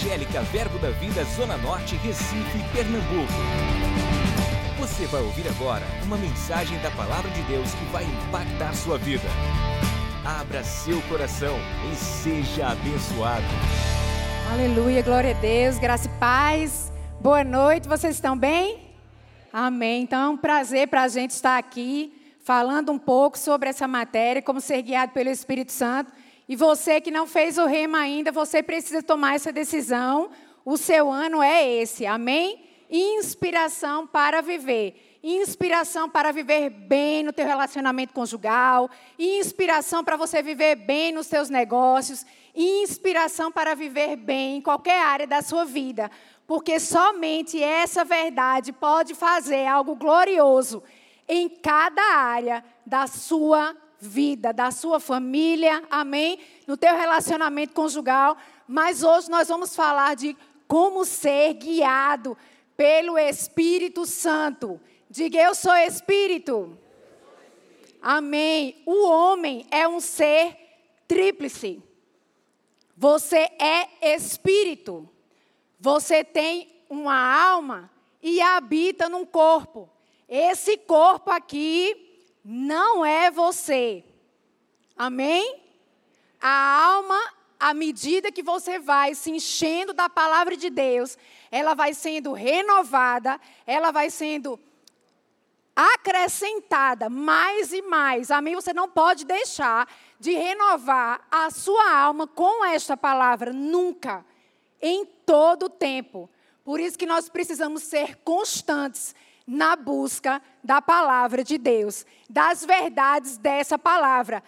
Evangélica Verbo da Vida Zona Norte, Recife, Pernambuco. Você vai ouvir agora uma mensagem da Palavra de Deus que vai impactar sua vida. Abra seu coração e seja abençoado. Aleluia, glória a Deus, graça e paz. Boa noite, vocês estão bem? Amém. Então é um prazer para a gente estar aqui falando um pouco sobre essa matéria, como ser guiado pelo Espírito Santo. E você que não fez o rema ainda, você precisa tomar essa decisão. O seu ano é esse, amém? Inspiração para viver. Inspiração para viver bem no teu relacionamento conjugal, inspiração para você viver bem nos teus negócios, inspiração para viver bem em qualquer área da sua vida, porque somente essa verdade pode fazer algo glorioso em cada área da sua vida, da sua família, amém? No teu relacionamento conjugal. Mas hoje nós vamos falar de como ser guiado pelo Espírito Santo. Diga, eu sou Espírito. Amém. O homem é um ser tríplice. Você é Espírito. Você tem uma alma e habita num corpo. Esse corpo aqui não é você. Amém? A alma, à medida que você vai se enchendo da palavra de Deus, ela vai sendo renovada, ela vai sendo acrescentada mais e mais. Amém? Você não pode deixar de renovar a sua alma com esta palavra nunca, em todo o tempo. Por isso que nós precisamos ser constantes na busca da palavra de Deus, das verdades dessa palavra.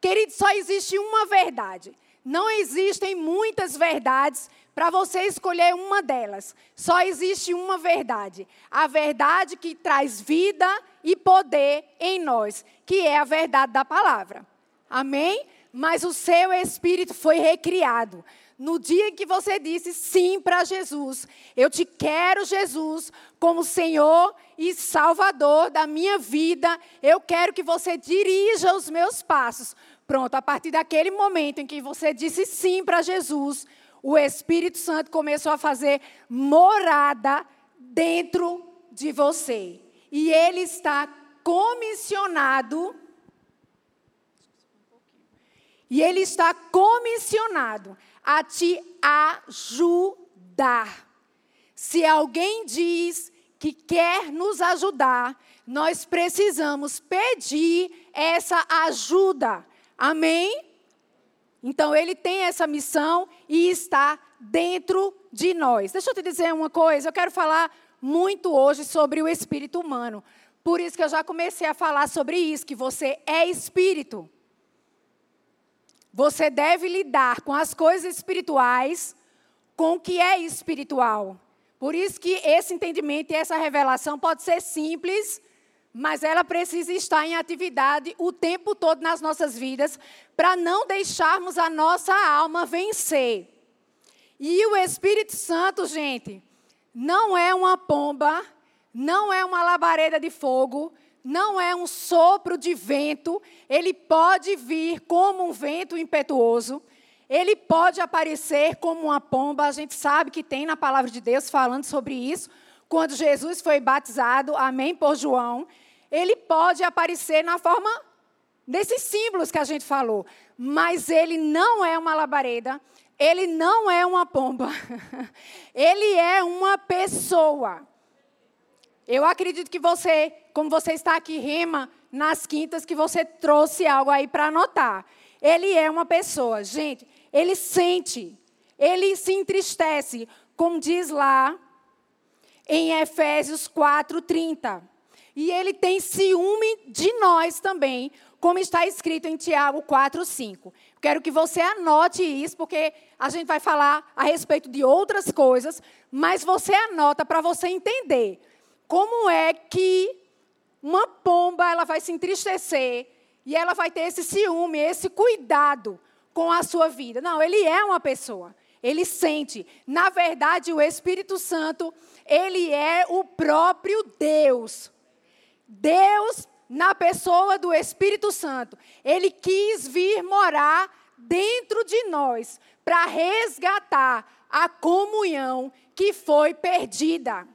Querido, só existe uma verdade. Não existem muitas verdades para você escolher uma delas. Só existe uma verdade. A verdade que traz vida e poder em nós, que é a verdade da palavra. Amém? Mas o seu espírito foi recriado no dia que você disse sim para Jesus, eu te quero, Jesus, como Senhor e Salvador da minha vida, eu quero que você dirija os meus passos. Pronto, a partir daquele momento em que você disse sim para Jesus, o Espírito Santo começou a fazer morada dentro de você. E ele está comissionado. E ele está comissionado a te ajudar. Se alguém diz que quer nos ajudar, nós precisamos pedir essa ajuda. Amém? Então, ele tem essa missão e está dentro de nós. Deixa eu te dizer uma coisa, eu quero falar muito hoje sobre o espírito humano. Por isso que eu já comecei a falar sobre isso, que você é espírito. Você deve lidar com as coisas espirituais com o que é espiritual. Por isso que esse entendimento e essa revelação pode ser simples, mas ela precisa estar em atividade o tempo todo nas nossas vidas, para não deixarmos a nossa alma vencer. E o Espírito Santo, gente, não é uma pomba, não é uma labareda de fogo, não é um sopro de vento, ele pode vir como um vento impetuoso, ele pode aparecer como uma pomba, a gente sabe que tem na palavra de Deus falando sobre isso, quando Jesus foi batizado, amém, por João, ele pode aparecer na forma desses símbolos que a gente falou, mas ele não é uma labareda, ele não é uma pomba, ele é uma pessoa. Eu acredito que você, como você está aqui, rema nas quintas, que você trouxe algo aí para anotar. Ele é uma pessoa, gente, ele sente, ele se entristece, como diz lá em Efésios 4:30. E ele tem ciúme de nós também, como está escrito em Tiago 4:5. Quero que você anote isso, porque a gente vai falar a respeito de outras coisas, mas você anota para você entender como é que uma pomba ela vai se entristecer e ela vai ter esse ciúme, esse cuidado com a sua vida. Não, ele é uma pessoa. Ele sente. Na verdade, o Espírito Santo, ele é o próprio Deus. Deus, na pessoa do Espírito Santo, ele quis vir morar dentro de nós para resgatar a comunhão que foi perdida.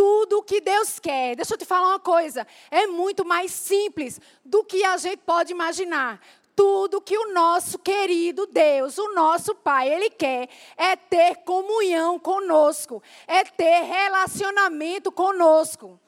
Tudo que Deus quer, deixa eu te falar uma coisa, é muito mais simples do que a gente pode imaginar tudo que o nosso querido Deus, o nosso Pai, Ele quer é ter comunhão conosco, é ter relacionamento conosco.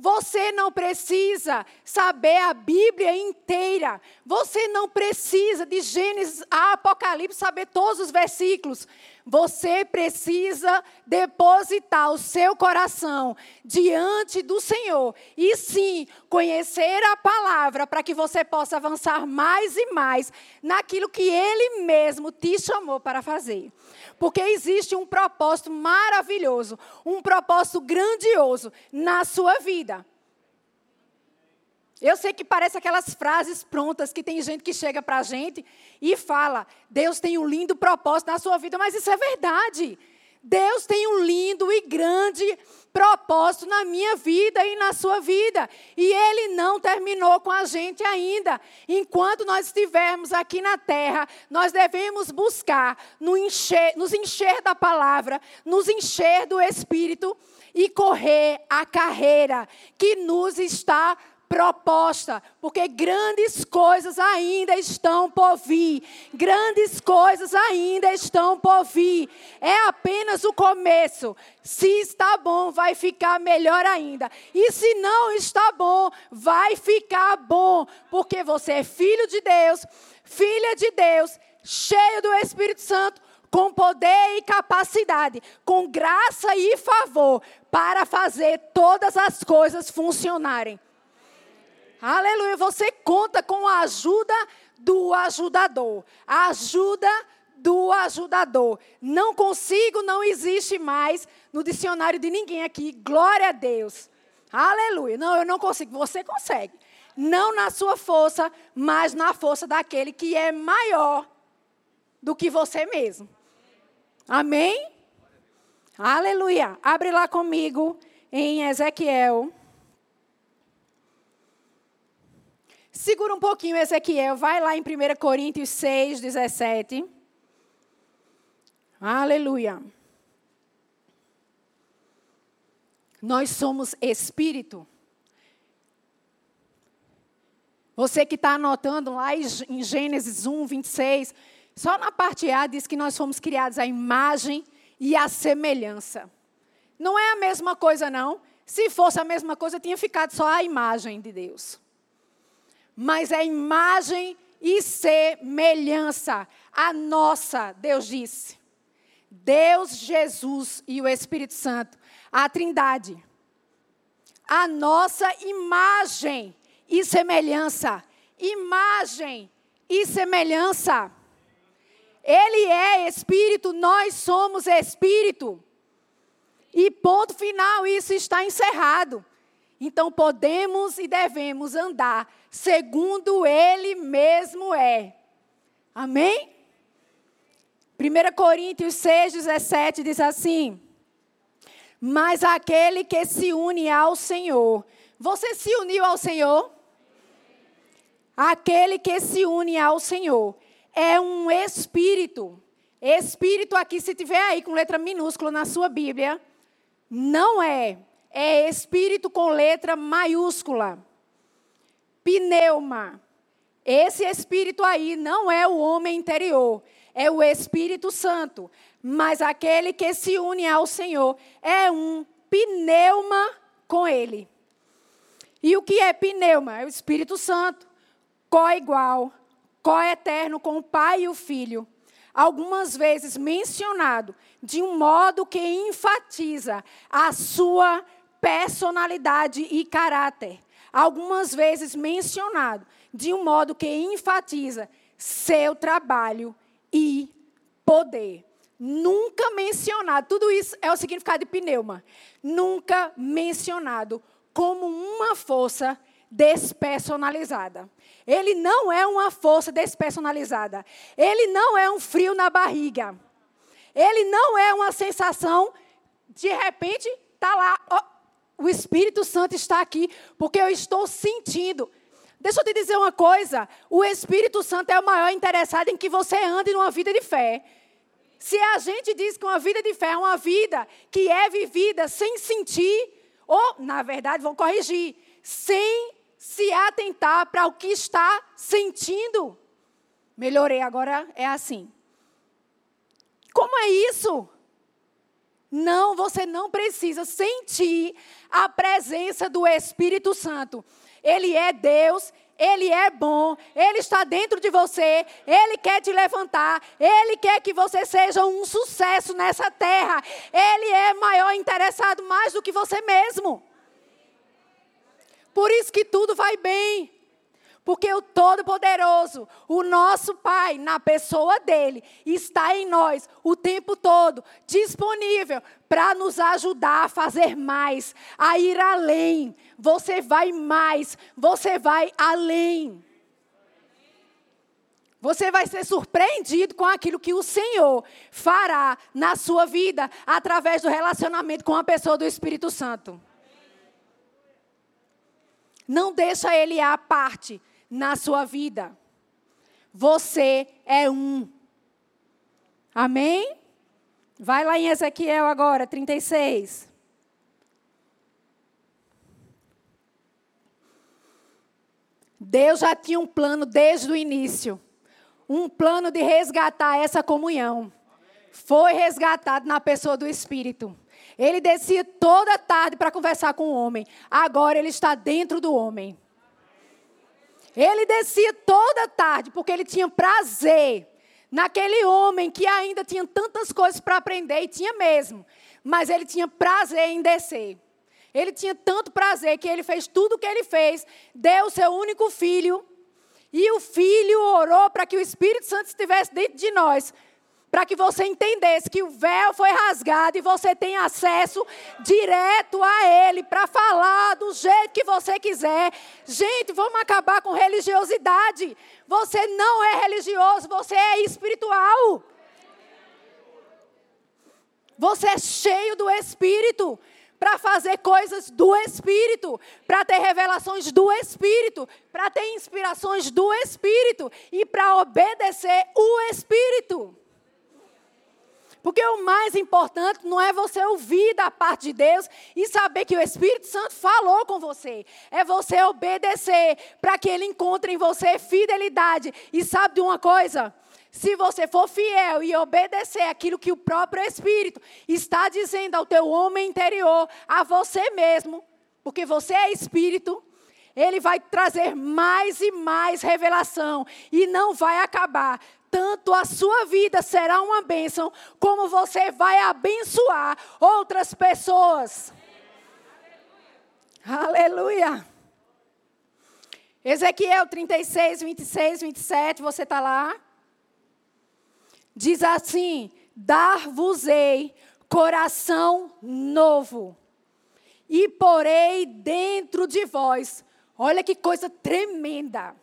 Você não precisa saber a Bíblia inteira. Você não precisa de Gênesis a Apocalipse saber todos os versículos. Você precisa depositar o seu coração diante do Senhor e sim conhecer a palavra para que você possa avançar mais e mais naquilo que Ele mesmo te chamou para fazer. Porque existe um propósito maravilhoso, um propósito grandioso na sua vida. Eu sei que parece aquelas frases prontas que tem gente que chega para a gente e fala: Deus tem um lindo propósito na sua vida, mas isso é verdade. Deus tem um lindo e grande propósito na minha vida e na sua vida. E Ele não terminou com a gente ainda. Enquanto nós estivermos aqui na terra, nós devemos buscar nos encher, da palavra, nos encher do Espírito e correr a carreira que nos está proposta, porque grandes coisas ainda estão por vir. Grandes coisas ainda estão por vir. É apenas o começo. Se está bom, vai ficar melhor ainda. E se não está bom, vai ficar bom, porque você é filho de Deus, filha de Deus, cheio do Espírito Santo com poder e capacidade, com graça e favor, para fazer todas as coisas funcionarem. Aleluia. Você conta com a ajuda do ajudador. Ajuda do ajudador. Não consigo, não existe mais no dicionário de ninguém aqui. Glória a Deus. Aleluia. Não, eu não consigo. Você consegue. Não na sua força, mas na força daquele que é maior do que você mesmo. Amém? Aleluia. Abre lá comigo em Ezequiel Segura um pouquinho, Ezequiel. Vai lá em 1 Coríntios 6, 17. Aleluia. Nós somos espírito. Você que está anotando lá em Gênesis 1, 26, só na parte A diz que nós fomos criados à imagem e à semelhança. Não é a mesma coisa, não. Se fosse a mesma coisa, tinha ficado só a imagem de Deus mas é imagem e semelhança. A nossa, Deus disse. Deus, Jesus e o Espírito Santo, a Trindade. A nossa imagem e semelhança. Imagem e semelhança. Ele é espírito, nós somos espírito. E ponto final, isso está encerrado. Então podemos e devemos andar segundo Ele mesmo é. Amém? 1 Coríntios 6, 17 diz assim: Mas aquele que se une ao Senhor, você se uniu ao Senhor? Aquele que se une ao Senhor é um espírito. Espírito aqui, se tiver aí com letra minúscula na sua Bíblia, não é é espírito com letra maiúscula. Pneuma. Esse espírito aí não é o homem interior, é o Espírito Santo. Mas aquele que se une ao Senhor é um pneuma com ele. E o que é pneuma? É o Espírito Santo, co-igual, co-eterno com o Pai e o Filho. Algumas vezes mencionado de um modo que enfatiza a sua personalidade e caráter. Algumas vezes mencionado de um modo que enfatiza seu trabalho e poder. Nunca mencionado, tudo isso é o significado de pneuma. Nunca mencionado como uma força despersonalizada. Ele não é uma força despersonalizada. Ele não é um frio na barriga. Ele não é uma sensação, de repente, está lá, o Espírito Santo está aqui, porque eu estou sentindo. Deixa eu te dizer uma coisa: o Espírito Santo é o maior interessado em que você ande numa vida de fé. Se a gente diz que uma vida de fé é uma vida que é vivida sem sentir, ou, na verdade, vão corrigir, sem se atentar para o que está sentindo. Melhorei, agora é assim. Como é isso? Não, você não precisa sentir a presença do Espírito Santo. Ele é Deus, ele é bom, Ele está dentro de você, Ele quer te levantar, Ele quer que você seja um sucesso nessa terra. Ele é maior interessado mais do que você mesmo. Por isso que tudo vai bem. Porque o Todo-Poderoso, o nosso Pai, na pessoa dele, está em nós o tempo todo, disponível para nos ajudar a fazer mais, a ir além. Você vai mais, você vai além. Você vai ser surpreendido com aquilo que o Senhor fará na sua vida através do relacionamento com a pessoa do Espírito Santo. Não deixa ele à parte na sua vida. Você é um. Amém? Vai lá em Ezequiel agora, 36. Deus já tinha um plano desde o início. Um plano de resgatar essa comunhão. Foi resgatado na pessoa do Espírito. Ele descia toda tarde para conversar com o homem. Agora ele está dentro do homem. Ele descia toda tarde porque ele tinha prazer naquele homem que ainda tinha tantas coisas para aprender, e tinha mesmo, mas ele tinha prazer em descer. Ele tinha tanto prazer que ele fez tudo o que ele fez, deu o seu único filho, e o filho orou para que o Espírito Santo estivesse dentro de nós, para que você entendesse que o véu foi rasgado e você tem acesso direto a ele para falar do jeito que você quiser. Gente, vamos acabar com religiosidade. Você não é religioso, você é espiritual. Você é cheio do Espírito para fazer coisas do Espírito, para ter revelações do Espírito, para ter inspirações do Espírito e para obedecer o Espírito. Porque o mais importante não é você ouvir da parte de Deus e saber que o Espírito Santo falou com você. É você obedecer para que ele encontre em você fidelidade. E sabe de uma coisa? Se você for fiel e obedecer aquilo que o próprio Espírito está dizendo ao teu homem interior, a você mesmo, porque você é espírito, ele vai trazer mais e mais revelação e não vai acabar tanto a sua vida será uma bênção, como você vai abençoar outras pessoas. Aleluia. Aleluia. Ezequiel 36, 26, 27, você está lá? Diz assim: Dar-vos-ei coração novo, e porei dentro de vós. Olha que coisa tremenda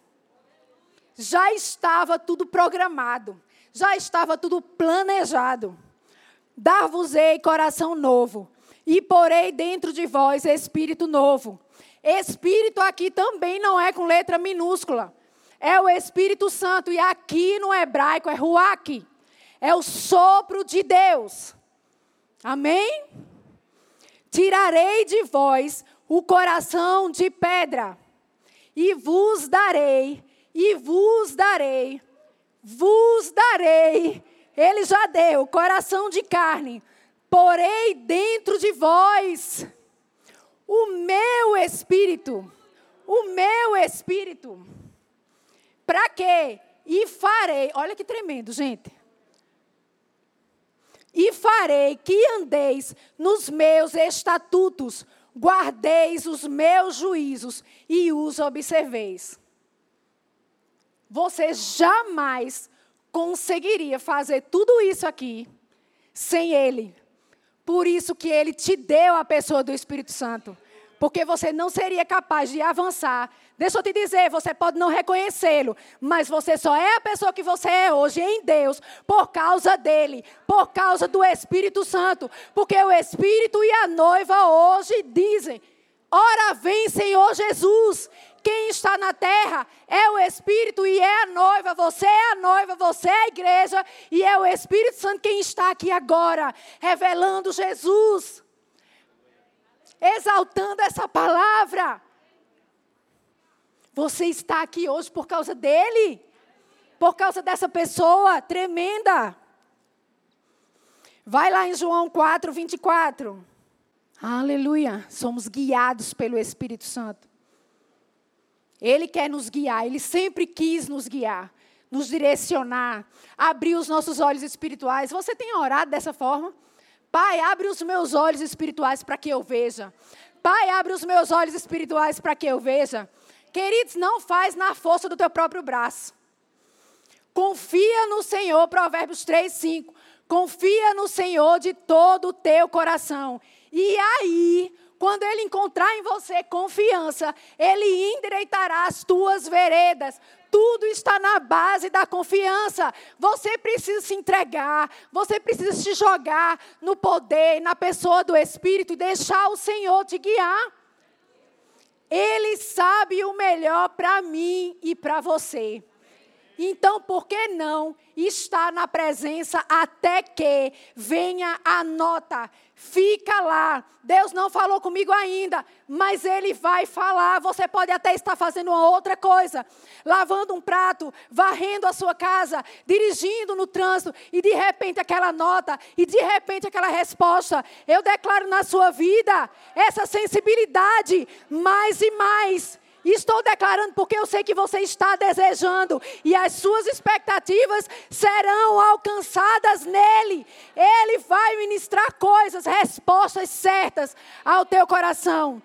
já estava tudo programado, já estava tudo planejado. Dar-vos-ei coração novo, e porei dentro de vós espírito novo. Espírito aqui também não é com letra minúscula. É o Espírito Santo. E aqui no hebraico é ruach. É o sopro de Deus. Amém? Tirarei de vós o coração de pedra e vos darei e vos darei, vos darei. Ele já deu, coração de carne. Porei dentro de vós o meu espírito, o meu espírito. Para quê? E farei, olha que tremendo, gente. E farei que andeis nos meus estatutos, guardeis os meus juízos e os observeis você jamais conseguiria fazer tudo isso aqui sem Ele. Por isso que Ele te deu a pessoa do Espírito Santo. Porque você não seria capaz de avançar. Deixa eu te dizer, você pode não reconhecê-lo, mas você só é a pessoa que você é hoje em Deus por causa dele, por causa do Espírito Santo. Porque o Espírito e a noiva hoje dizem: Ora vem, Senhor Jesus. Quem está na terra é o Espírito e é a noiva. Você é a noiva, você é a igreja e é o Espírito Santo quem está aqui agora, revelando Jesus, exaltando essa palavra. Você está aqui hoje por causa dele, por causa dessa pessoa tremenda. Vai lá em João 4, 24. Aleluia. Somos guiados pelo Espírito Santo. Ele quer nos guiar, ele sempre quis nos guiar, nos direcionar, abrir os nossos olhos espirituais. Você tem orado dessa forma? Pai, abre os meus olhos espirituais para que eu veja. Pai, abre os meus olhos espirituais para que eu veja. Queridos, não faz na força do teu próprio braço. Confia no Senhor, Provérbios 3, 5. Confia no Senhor de todo o teu coração. E aí, quando ele encontrar em você confiança, ele endireitará as tuas veredas. Tudo está na base da confiança. Você precisa se entregar, você precisa se jogar no poder, na pessoa do Espírito e deixar o Senhor te guiar. Ele sabe o melhor para mim e para você. Então, por que não estar na presença até que venha a nota? Fica lá. Deus não falou comigo ainda, mas Ele vai falar. Você pode até estar fazendo uma outra coisa, lavando um prato, varrendo a sua casa, dirigindo no trânsito, e de repente aquela nota, e de repente aquela resposta. Eu declaro na sua vida essa sensibilidade mais e mais Estou declarando porque eu sei que você está desejando e as suas expectativas serão alcançadas nele. Ele vai ministrar coisas, respostas certas ao teu coração.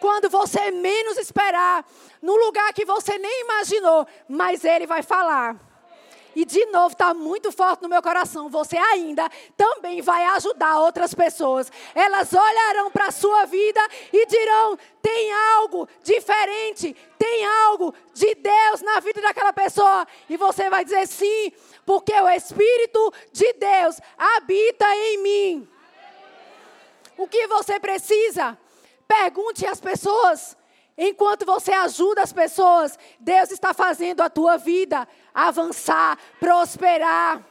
Quando você menos esperar, no lugar que você nem imaginou, mas ele vai falar. E de novo, está muito forte no meu coração. Você ainda também vai ajudar outras pessoas. Elas olharão para a sua vida e dirão: tem algo diferente, tem algo de Deus na vida daquela pessoa. E você vai dizer sim, porque o Espírito de Deus habita em mim. O que você precisa? Pergunte às pessoas. Enquanto você ajuda as pessoas, Deus está fazendo a tua vida avançar, prosperar.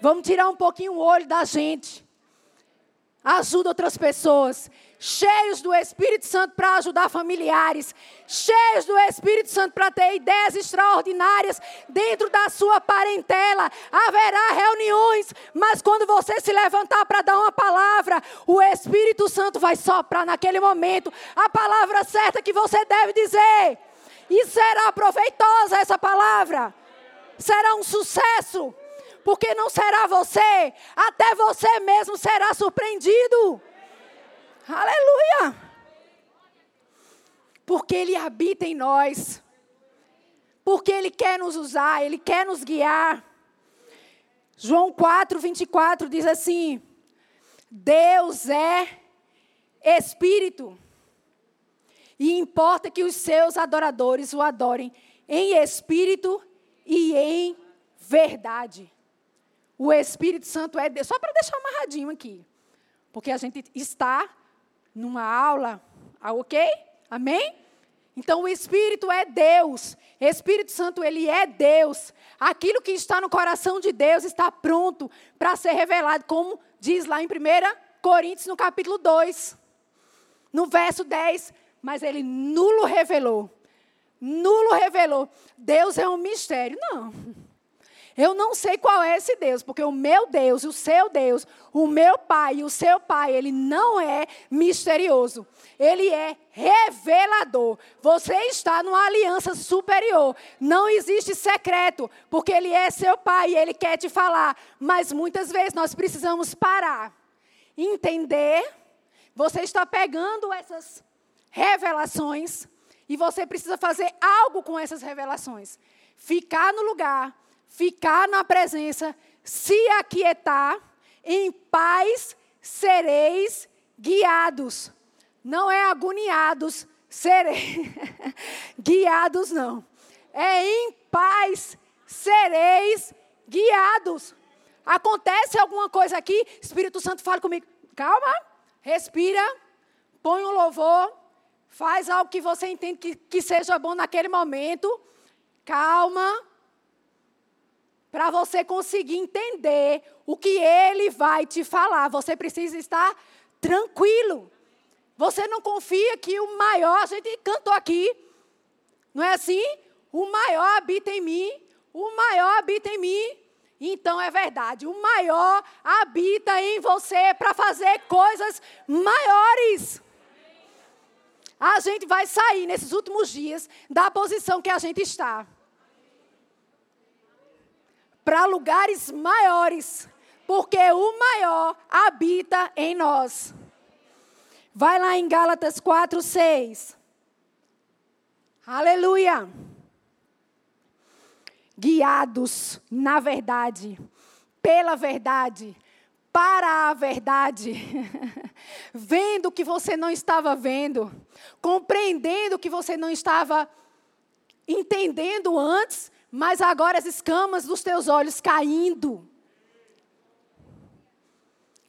Vamos tirar um pouquinho o olho da gente. Ajuda outras pessoas. Cheios do Espírito Santo para ajudar familiares. Cheios do Espírito Santo para ter ideias extraordinárias dentro da sua parentela. Haverá reuniões, mas quando você se levantar para dar uma palavra, o Espírito Santo vai soprar naquele momento a palavra certa que você deve dizer. E será proveitosa essa palavra. Será um sucesso. Porque não será você, até você mesmo será surpreendido. Aleluia! Porque Ele habita em nós. Porque Ele quer nos usar, Ele quer nos guiar. João 4, 24 diz assim: Deus é Espírito. E importa que os seus adoradores o adorem em espírito e em verdade. O Espírito Santo é Deus. Só para deixar amarradinho aqui. Porque a gente está numa aula, ah, ok? Amém? Então o Espírito é Deus. Espírito Santo, ele é Deus. Aquilo que está no coração de Deus está pronto para ser revelado, como diz lá em 1 Coríntios, no capítulo 2. No verso 10, mas ele nulo revelou. Nulo revelou. Deus é um mistério. Não. Eu não sei qual é esse Deus, porque o meu Deus, o seu Deus, o meu pai e o seu pai, ele não é misterioso. Ele é revelador. Você está numa aliança superior. Não existe secreto, porque ele é seu pai e ele quer te falar. Mas muitas vezes nós precisamos parar, entender. Você está pegando essas revelações e você precisa fazer algo com essas revelações. Ficar no lugar, ficar na presença, se aquietar, em paz sereis guiados. Não é agoniados, sereis guiados não. É em paz sereis guiados. Acontece alguma coisa aqui, Espírito Santo fala comigo. Calma, respira, põe um louvor, Faz algo que você entende que, que seja bom naquele momento. Calma. Para você conseguir entender o que ele vai te falar. Você precisa estar tranquilo. Você não confia que o maior, a gente cantou aqui, não é assim? O maior habita em mim, o maior habita em mim. Então é verdade, o maior habita em você para fazer coisas maiores. A gente vai sair nesses últimos dias da posição que a gente está para lugares maiores, porque o maior habita em nós. Vai lá em Gálatas 4, 6. Aleluia guiados na verdade, pela verdade, para a verdade, vendo o que você não estava vendo, compreendendo o que você não estava entendendo antes, mas agora as escamas dos teus olhos caindo.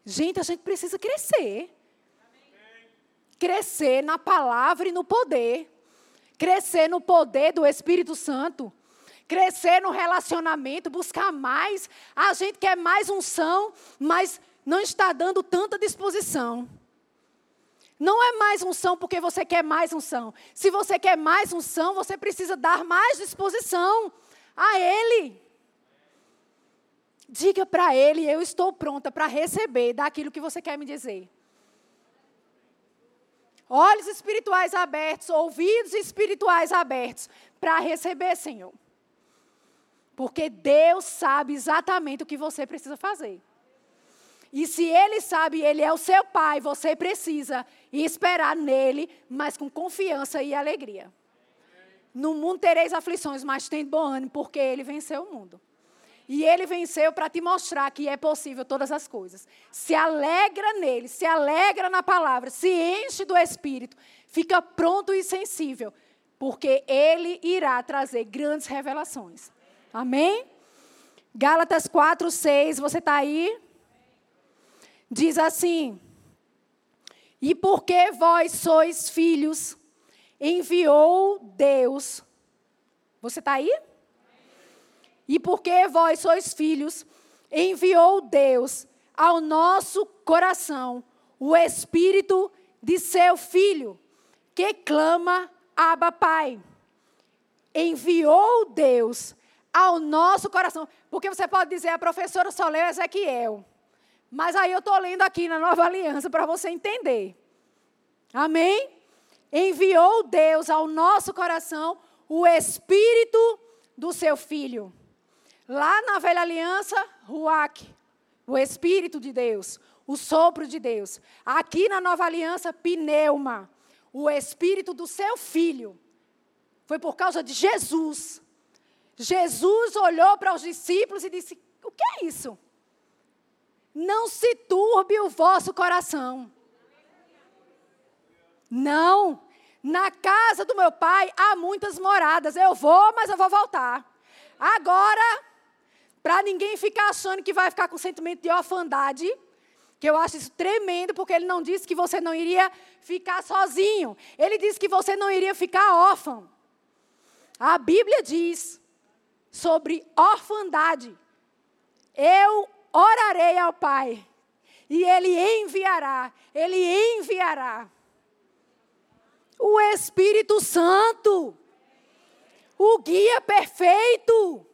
Gente, a gente precisa crescer. Crescer na palavra e no poder. Crescer no poder do Espírito Santo crescer no relacionamento, buscar mais. A gente quer mais unção, mas não está dando tanta disposição. Não é mais unção porque você quer mais unção. Se você quer mais unção, você precisa dar mais disposição a Ele. Diga para Ele: Eu estou pronta para receber daquilo que você quer me dizer. Olhos espirituais abertos, ouvidos espirituais abertos para receber, Senhor. Porque Deus sabe exatamente o que você precisa fazer. E se Ele sabe, Ele é o seu Pai, você precisa esperar nele, mas com confiança e alegria. No mundo tereis aflições, mas tem bom ânimo, porque Ele venceu o mundo. E Ele venceu para te mostrar que é possível todas as coisas. Se alegra nele, se alegra na palavra, se enche do Espírito, fica pronto e sensível, porque Ele irá trazer grandes revelações. Amém? Gálatas 4, 6, você está aí? Diz assim: E porque vós sois filhos, enviou Deus. Você está aí? E porque vós sois filhos, enviou Deus ao nosso coração o Espírito de seu Filho, que clama, Abba Pai. Enviou Deus ao nosso coração. Porque você pode dizer, a professora só leu Ezequiel. Mas aí eu estou lendo aqui na nova aliança para você entender. Amém? Enviou Deus ao nosso coração o Espírito do seu Filho. Lá na velha aliança, Ruach, o Espírito de Deus, o sopro de Deus. Aqui na nova aliança, Pneuma, o Espírito do seu Filho. Foi por causa de Jesus Jesus olhou para os discípulos e disse: O que é isso? Não se turbe o vosso coração. Não. Na casa do meu pai há muitas moradas. Eu vou, mas eu vou voltar. Agora, para ninguém ficar achando que vai ficar com sentimento de orfandade, que eu acho isso tremendo, porque ele não disse que você não iria ficar sozinho. Ele disse que você não iria ficar órfão. A Bíblia diz sobre orfandade. Eu orarei ao Pai e Ele enviará, Ele enviará o Espírito Santo, o guia perfeito.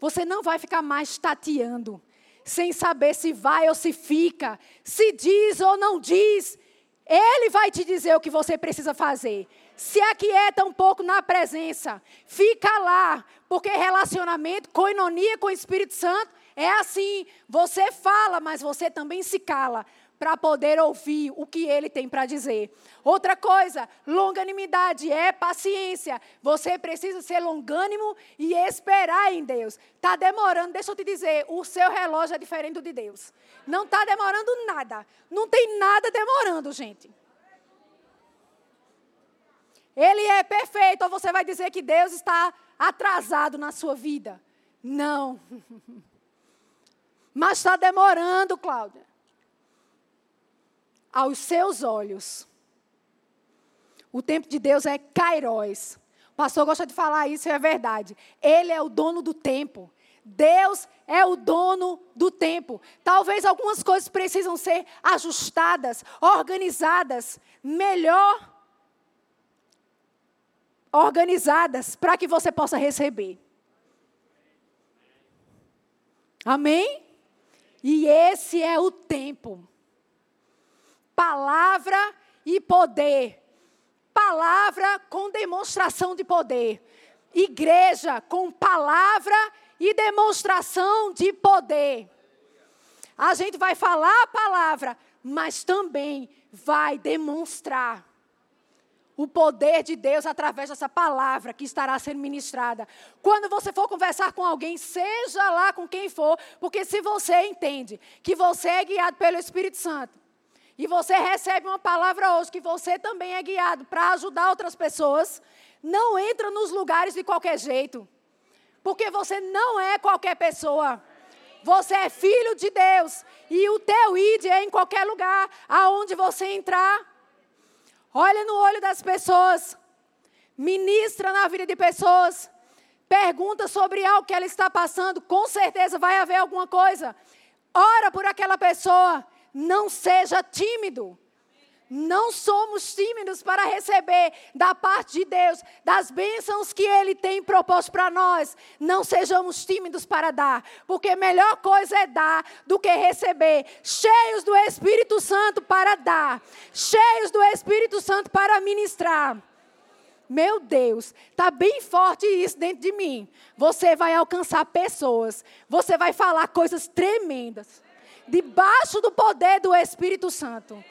Você não vai ficar mais tateando, sem saber se vai ou se fica, se diz ou não diz. Ele vai te dizer o que você precisa fazer se aquieta um pouco na presença, fica lá, porque relacionamento, coinonia com o Espírito Santo é assim. Você fala, mas você também se cala para poder ouvir o que ele tem para dizer. Outra coisa, longanimidade é paciência. Você precisa ser longânimo e esperar em Deus. Está demorando, deixa eu te dizer, o seu relógio é diferente do de Deus. Não está demorando nada. Não tem nada demorando, gente. Ele é perfeito, ou você vai dizer que Deus está atrasado na sua vida. Não. Mas está demorando, Cláudia. Aos seus olhos, O tempo de Deus é kairos. O pastor gosta de falar isso, é verdade. Ele é o dono do tempo. Deus é o dono do tempo. Talvez algumas coisas precisam ser ajustadas, organizadas, melhor organizadas para que você possa receber. Amém? E esse é o tempo. Palavra e poder. Palavra com demonstração de poder. Igreja com palavra e demonstração de poder. A gente vai falar a palavra, mas também vai demonstrar o poder de Deus através dessa palavra que estará sendo ministrada. Quando você for conversar com alguém, seja lá com quem for, porque se você entende que você é guiado pelo Espírito Santo, e você recebe uma palavra hoje que você também é guiado para ajudar outras pessoas, não entra nos lugares de qualquer jeito. Porque você não é qualquer pessoa. Você é filho de Deus. E o teu id é em qualquer lugar aonde você entrar. Olha no olho das pessoas. Ministra na vida de pessoas. Pergunta sobre algo que ela está passando. Com certeza vai haver alguma coisa. Ora por aquela pessoa. Não seja tímido. Não somos tímidos para receber da parte de Deus, das bênçãos que Ele tem proposto para nós. Não sejamos tímidos para dar, porque melhor coisa é dar do que receber. Cheios do Espírito Santo para dar, cheios do Espírito Santo para ministrar. Meu Deus, está bem forte isso dentro de mim. Você vai alcançar pessoas, você vai falar coisas tremendas, debaixo do poder do Espírito Santo.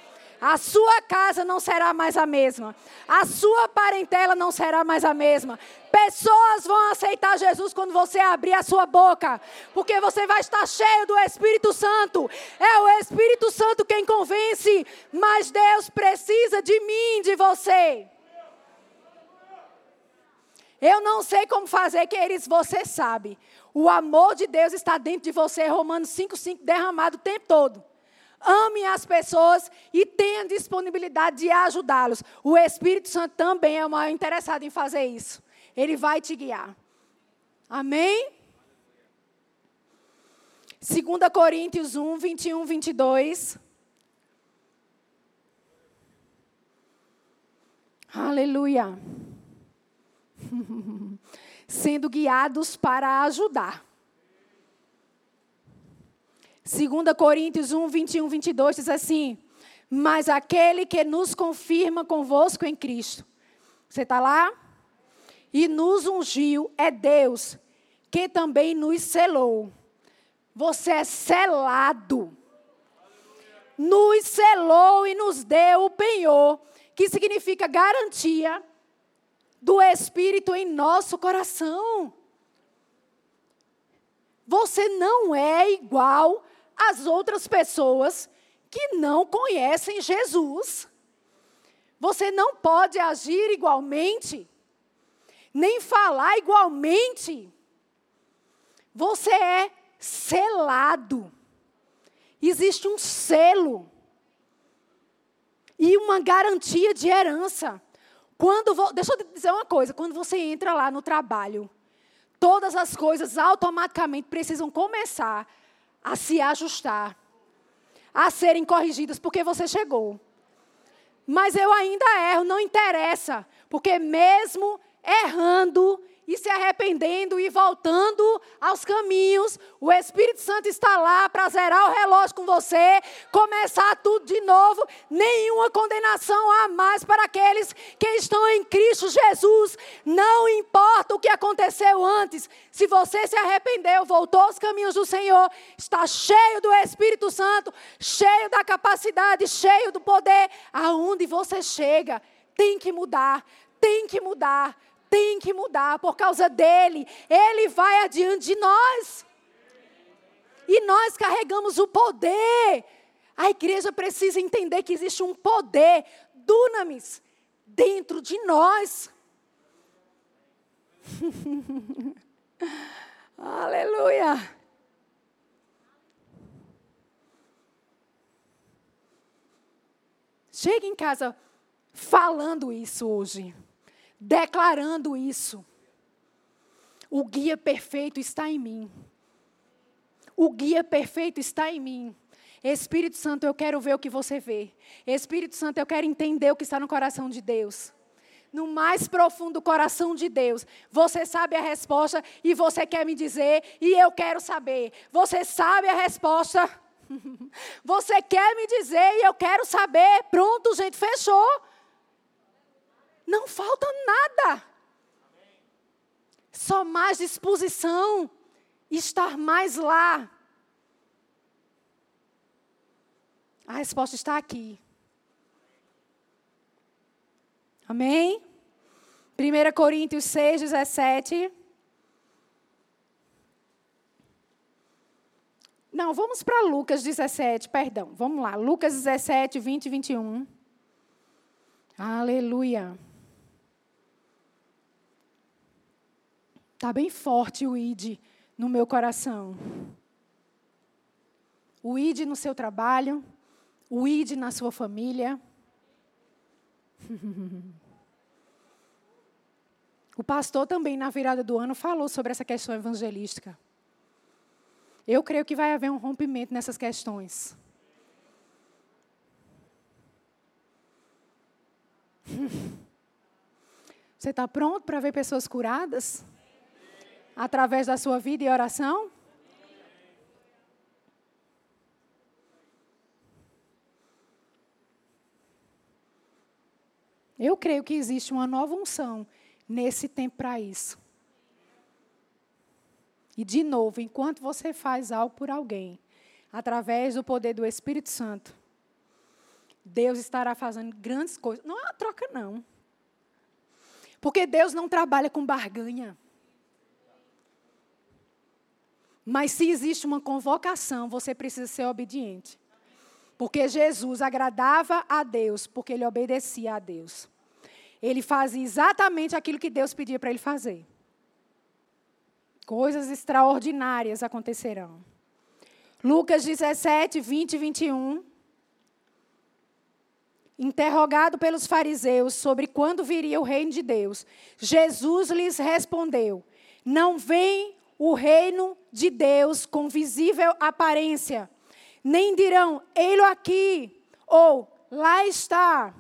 A sua casa não será mais a mesma. A sua parentela não será mais a mesma. Pessoas vão aceitar Jesus quando você abrir a sua boca, porque você vai estar cheio do Espírito Santo. É o Espírito Santo quem convence, mas Deus precisa de mim, de você. Eu não sei como fazer, queridos, você sabe. O amor de Deus está dentro de você, Romanos 5,5 derramado o tempo todo ame as pessoas e tenha disponibilidade de ajudá-los. O Espírito Santo também é o maior interessado em fazer isso. Ele vai te guiar. Amém? 2 Coríntios 1, 21, 22. Aleluia. Sendo guiados para ajudar. 2 Coríntios 1, 21, 22 diz assim: Mas aquele que nos confirma convosco em Cristo. Você está lá? E nos ungiu é Deus, que também nos selou. Você é selado. Nos selou e nos deu o penhor, que significa garantia do Espírito em nosso coração. Você não é igual as outras pessoas que não conhecem Jesus. Você não pode agir igualmente, nem falar igualmente. Você é selado. Existe um selo e uma garantia de herança. Quando deixa eu dizer uma coisa, quando você entra lá no trabalho, todas as coisas automaticamente precisam começar a se ajustar, a serem corrigidas, porque você chegou. Mas eu ainda erro, não interessa, porque mesmo errando, e se arrependendo e voltando aos caminhos. O Espírito Santo está lá para zerar o relógio com você, começar tudo de novo. Nenhuma condenação há mais para aqueles que estão em Cristo Jesus. Não importa o que aconteceu antes, se você se arrependeu, voltou aos caminhos do Senhor, está cheio do Espírito Santo, cheio da capacidade, cheio do poder, aonde você chega, tem que mudar, tem que mudar tem que mudar por causa dele. Ele vai adiante de nós. E nós carregamos o poder. A igreja precisa entender que existe um poder, dunamis, dentro de nós. Aleluia. Chega em casa, falando isso hoje, declarando isso. O guia perfeito está em mim. O guia perfeito está em mim. Espírito Santo, eu quero ver o que você vê. Espírito Santo, eu quero entender o que está no coração de Deus. No mais profundo coração de Deus, você sabe a resposta e você quer me dizer e eu quero saber. Você sabe a resposta? Você quer me dizer e eu quero saber. Pronto, gente, fechou. Não falta nada. Só mais disposição, estar mais lá. A resposta está aqui. Amém? 1 Coríntios 6, 17. Não, vamos para Lucas 17, perdão. Vamos lá, Lucas 17, 20 e 21. Aleluia. Está bem forte o ID no meu coração. O ID no seu trabalho, o ID na sua família. O pastor também, na virada do ano, falou sobre essa questão evangelística. Eu creio que vai haver um rompimento nessas questões. Você está pronto para ver pessoas curadas? Através da sua vida e oração? Eu creio que existe uma nova unção nesse tempo para isso. E, de novo, enquanto você faz algo por alguém, através do poder do Espírito Santo, Deus estará fazendo grandes coisas. Não é uma troca, não. Porque Deus não trabalha com barganha. Mas se existe uma convocação, você precisa ser obediente. Porque Jesus agradava a Deus, porque ele obedecia a Deus. Ele fazia exatamente aquilo que Deus pedia para ele fazer. Coisas extraordinárias acontecerão. Lucas 17, 20 e 21. Interrogado pelos fariseus sobre quando viria o reino de Deus, Jesus lhes respondeu: Não vem o reino de Deus com visível aparência, nem dirão, ei-lo aqui, ou lá está,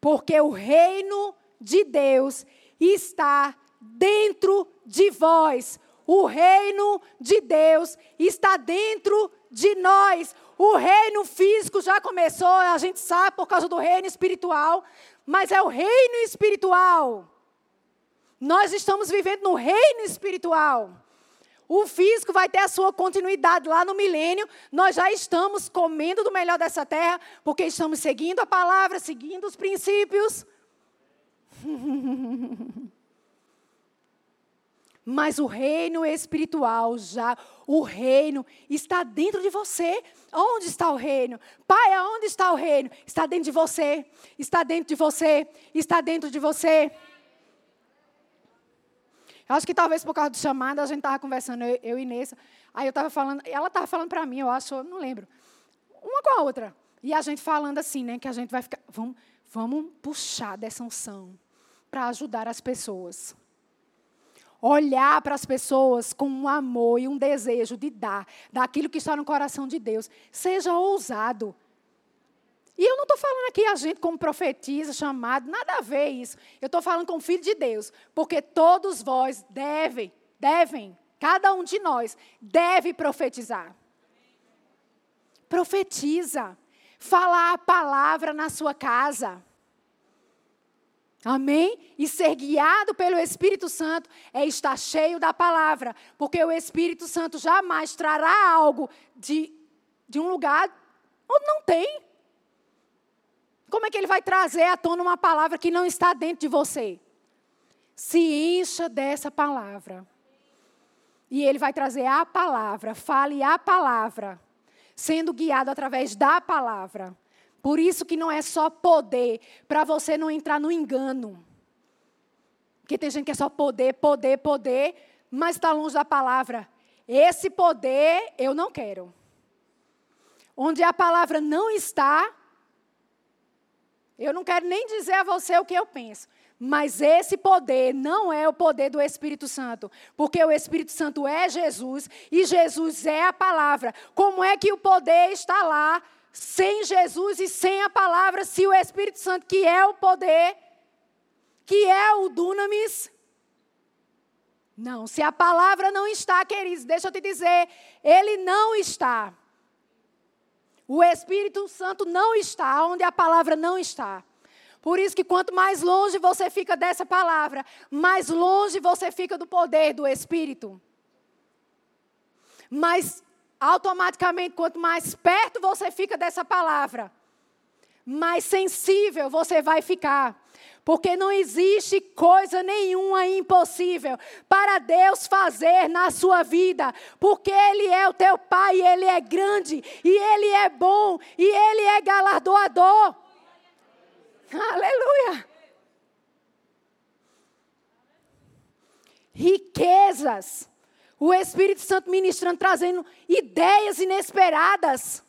porque o reino de Deus está dentro de vós. O reino de Deus está dentro de nós. O reino físico já começou, a gente sabe por causa do reino espiritual, mas é o reino espiritual. Nós estamos vivendo no reino espiritual. O físico vai ter a sua continuidade lá no milênio. Nós já estamos comendo do melhor dessa terra, porque estamos seguindo a palavra, seguindo os princípios. Mas o reino espiritual já, o reino está dentro de você. Onde está o reino? Pai, aonde está o reino? Está dentro de você. Está dentro de você. Está dentro de você. Eu acho que talvez por causa do chamado, a gente estava conversando, eu, eu e Nessa. Aí eu estava falando, ela estava falando para mim, eu acho, não lembro. Uma com a outra. E a gente falando assim, né? Que a gente vai ficar. Vamos, vamos puxar dessa unção para ajudar as pessoas olhar para as pessoas com um amor e um desejo de dar, daquilo que está no coração de Deus. Seja ousado. E eu não estou falando aqui a gente como profetiza, chamado, nada a ver isso. Eu estou falando com o Filho de Deus, porque todos vós devem, devem, cada um de nós deve profetizar. Profetiza. Falar a palavra na sua casa. Amém? E ser guiado pelo Espírito Santo é estar cheio da palavra, porque o Espírito Santo jamais trará algo de, de um lugar onde não tem. Como é que ele vai trazer à tona uma palavra que não está dentro de você? Se encha dessa palavra. E ele vai trazer a palavra, fale a palavra, sendo guiado através da palavra. Por isso que não é só poder, para você não entrar no engano. Porque tem gente que é só poder, poder, poder, mas está longe da palavra. Esse poder eu não quero. Onde a palavra não está, Eu não quero nem dizer a você o que eu penso. Mas esse poder não é o poder do Espírito Santo, porque o Espírito Santo é Jesus e Jesus é a palavra. Como é que o poder está lá sem Jesus e sem a palavra, se o Espírito Santo, que é o poder, que é o dunamis, não, se a palavra não está, queridos, deixa eu te dizer, ele não está. O Espírito Santo não está onde a palavra não está. Por isso que quanto mais longe você fica dessa palavra, mais longe você fica do poder do Espírito. Mas automaticamente, quanto mais perto você fica dessa palavra, mais sensível você vai ficar. Porque não existe coisa nenhuma impossível para Deus fazer na sua vida. Porque Ele é o teu Pai, Ele é grande, e Ele é bom, e Ele é galardoador. Aleluia! Riquezas. O Espírito Santo ministrando, trazendo ideias inesperadas.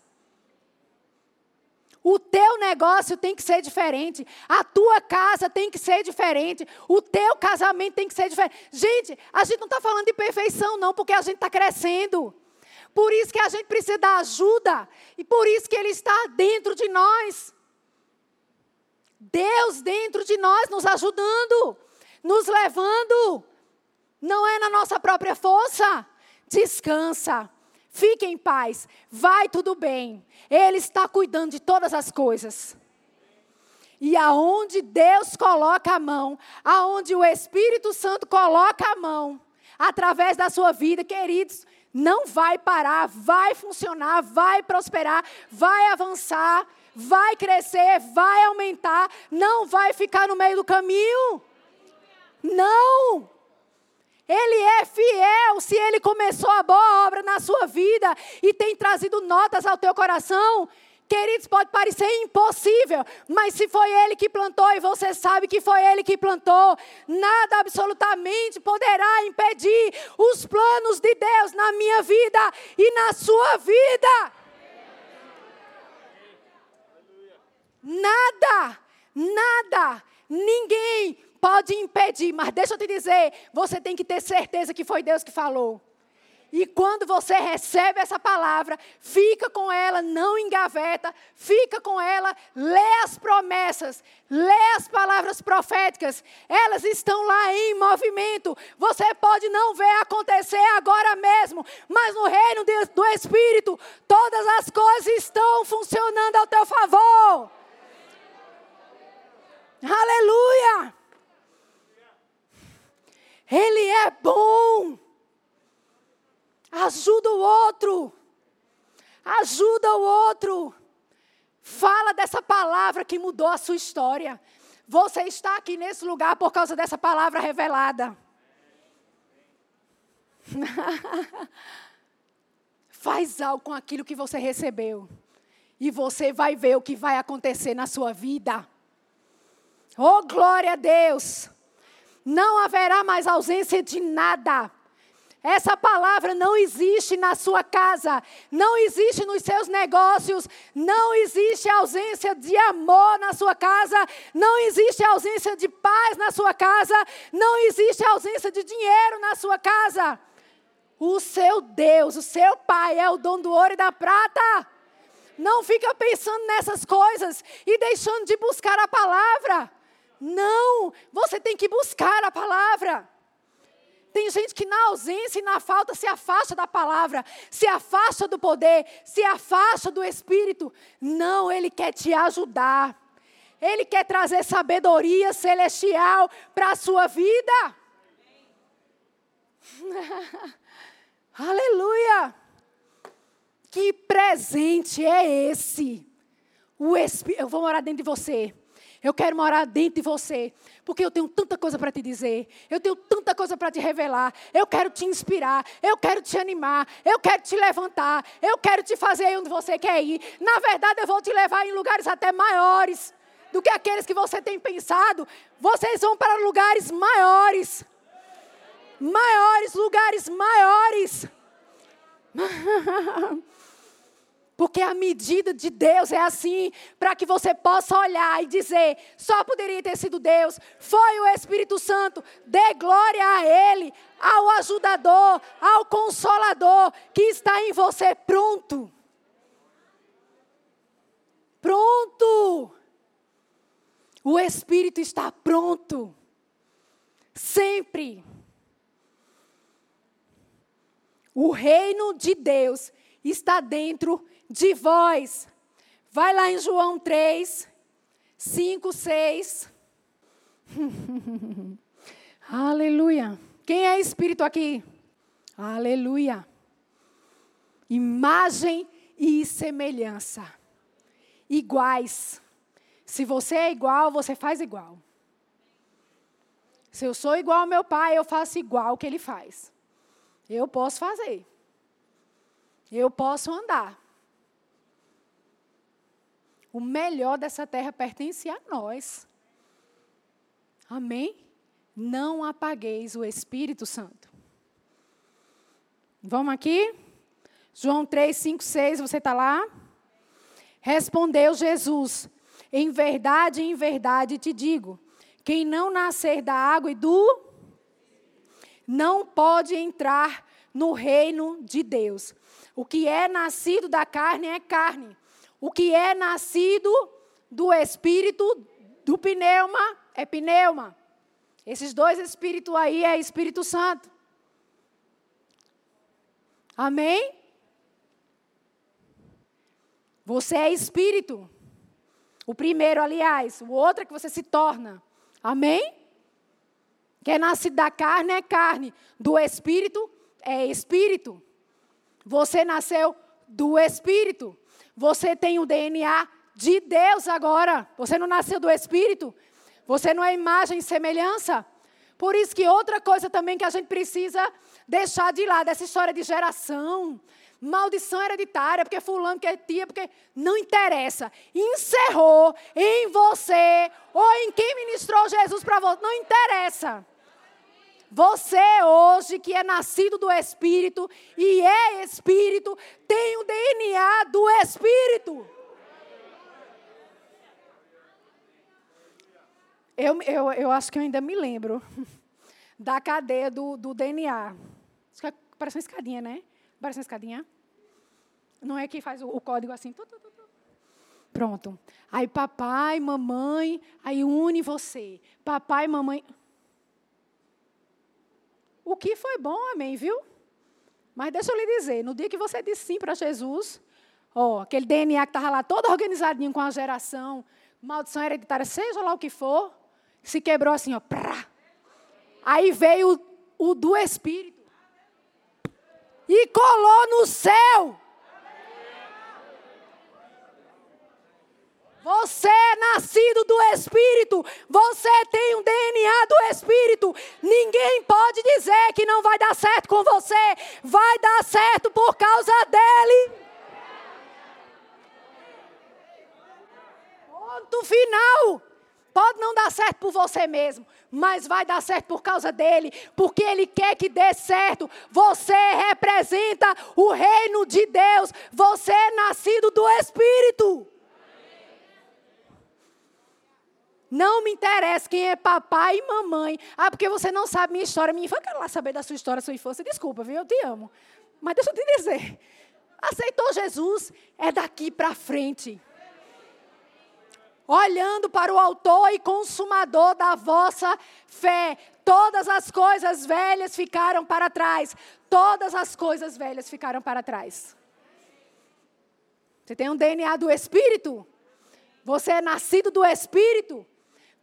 O teu negócio tem que ser diferente. A tua casa tem que ser diferente. O teu casamento tem que ser diferente. Gente, a gente não está falando de perfeição, não, porque a gente está crescendo. Por isso que a gente precisa da ajuda. E por isso que Ele está dentro de nós. Deus dentro de nós nos ajudando, nos levando. Não é na nossa própria força. Descansa. Fique em paz. Vai tudo bem. Ele está cuidando de todas as coisas. E aonde Deus coloca a mão, aonde o Espírito Santo coloca a mão, através da sua vida, queridos, não vai parar, vai funcionar, vai prosperar, vai avançar, vai crescer, vai aumentar, não vai ficar no meio do caminho. Não! Ele é fiel. Se ele começou a boa obra na sua vida e tem trazido notas ao teu coração, queridos, pode parecer impossível, mas se foi ele que plantou e você sabe que foi ele que plantou, nada absolutamente poderá impedir os planos de Deus na minha vida e na sua vida. Nada, nada, ninguém pode impedir, mas deixa eu te dizer, você tem que ter certeza que foi Deus que falou. E quando você recebe essa palavra, fica com ela, não engaveta, fica com ela, lê as promessas, lê as palavras proféticas, elas estão lá em movimento. Você pode não ver acontecer agora mesmo, mas no reino do Espírito, todas as coisas estão funcionando ao teu favor. Aleluia! Ele é bom. Ajuda o outro. Ajuda o outro. Fala dessa palavra que mudou a sua história. Você está aqui nesse lugar por causa dessa palavra revelada. Faz algo com aquilo que você recebeu. E você vai ver o que vai acontecer na sua vida. Oh, glória a Deus! Não haverá mais ausência de nada. Essa palavra não existe na sua casa, não existe nos seus negócios, não existe ausência de amor na sua casa, não existe ausência de paz na sua casa, não existe ausência de dinheiro na sua casa. O seu Deus, o seu Pai é o dono do ouro e da prata. Não fica pensando nessas coisas e deixando de buscar a palavra. Não, você tem que buscar a palavra. Tem gente que na ausência e na falta se afasta da palavra, se afasta do poder, se afasta do Espírito. Não, Ele quer te ajudar. Ele quer trazer sabedoria celestial para a sua vida. Aleluia! Que presente é esse? O eu vou morar dentro de você. Eu quero morar dentro de você, porque eu tenho tanta coisa para te dizer, eu tenho tanta coisa para te revelar. Eu quero te inspirar, eu quero te animar, eu quero te levantar, eu quero te fazer onde você quer ir. Na verdade, eu vou te levar em lugares até maiores do que aqueles que você tem pensado. Vocês vão para lugares maiores. Maiores, lugares maiores. Porque a medida de Deus é assim, para que você possa olhar e dizer: só poderia ter sido Deus, foi o Espírito Santo, dê glória a Ele, ao ajudador, ao consolador que está em você pronto. Pronto! O Espírito está pronto. Sempre. O reino de Deus está dentro de vós. Vai lá em João 3, 5, 6. Aleluia. Quem é espírito aqui? Aleluia. Imagem e semelhança. Iguais. Se você é igual, você faz igual. Se eu sou igual ao meu pai, eu faço igual o que ele faz. Eu posso fazer. Eu posso andar. O melhor dessa terra pertence a nós. Amém? Não apagueis o Espírito Santo. Vamos aqui? João 3, 5, 6, você está lá? Respondeu Jesus: Em verdade, em verdade te digo: quem não nascer da água e do. não pode entrar no reino de Deus. O que é nascido da carne é carne. O que é nascido do espírito, do pneuma, é pneuma. Esses dois espíritos aí é Espírito Santo. Amém? Você é espírito. O primeiro, aliás, o outro é que você se torna. Amém? Que é nascido da carne é carne, do espírito é espírito. Você nasceu do espírito. Você tem o DNA de Deus agora. Você não nasceu do espírito. Você não é imagem e semelhança. Por isso que outra coisa também que a gente precisa deixar de lado, essa história de geração, maldição hereditária, porque fulano que é tia, porque não interessa. Encerrou em você ou em quem ministrou Jesus para você, não interessa. Você hoje que é nascido do Espírito e é Espírito, tem o DNA do Espírito. Eu, eu, eu acho que eu ainda me lembro da cadeia do, do DNA. Parece uma escadinha, né? Parece uma escadinha. Não é que faz o, o código assim. Tu, tu, tu, Pronto. Aí papai, mamãe, aí une você. Papai, mamãe. O que foi bom, amém, viu? Mas deixa eu lhe dizer, no dia que você disse sim para Jesus, ó, aquele DNA que estava lá todo organizadinho com a geração, maldição hereditária, seja lá o que for, se quebrou assim, ó. Prá. Aí veio o, o do Espírito e colou no céu. Você é nascido do Espírito. Você que não vai dar certo com você. Vai dar certo por causa dele. Ponto final. Pode não dar certo por você mesmo, mas vai dar certo por causa dele, porque ele quer que dê certo. Você representa o reino de Deus. Você é nascido do Espírito. Não me interessa quem é papai e mamãe. Ah, porque você não sabe minha história. Minha infância, eu quero lá saber da sua história, sua infância. Desculpa, viu? Eu te amo. Mas deixa eu te dizer. Aceitou Jesus é daqui para frente. Olhando para o autor e consumador da vossa fé. Todas as coisas velhas ficaram para trás. Todas as coisas velhas ficaram para trás. Você tem um DNA do Espírito? Você é nascido do Espírito?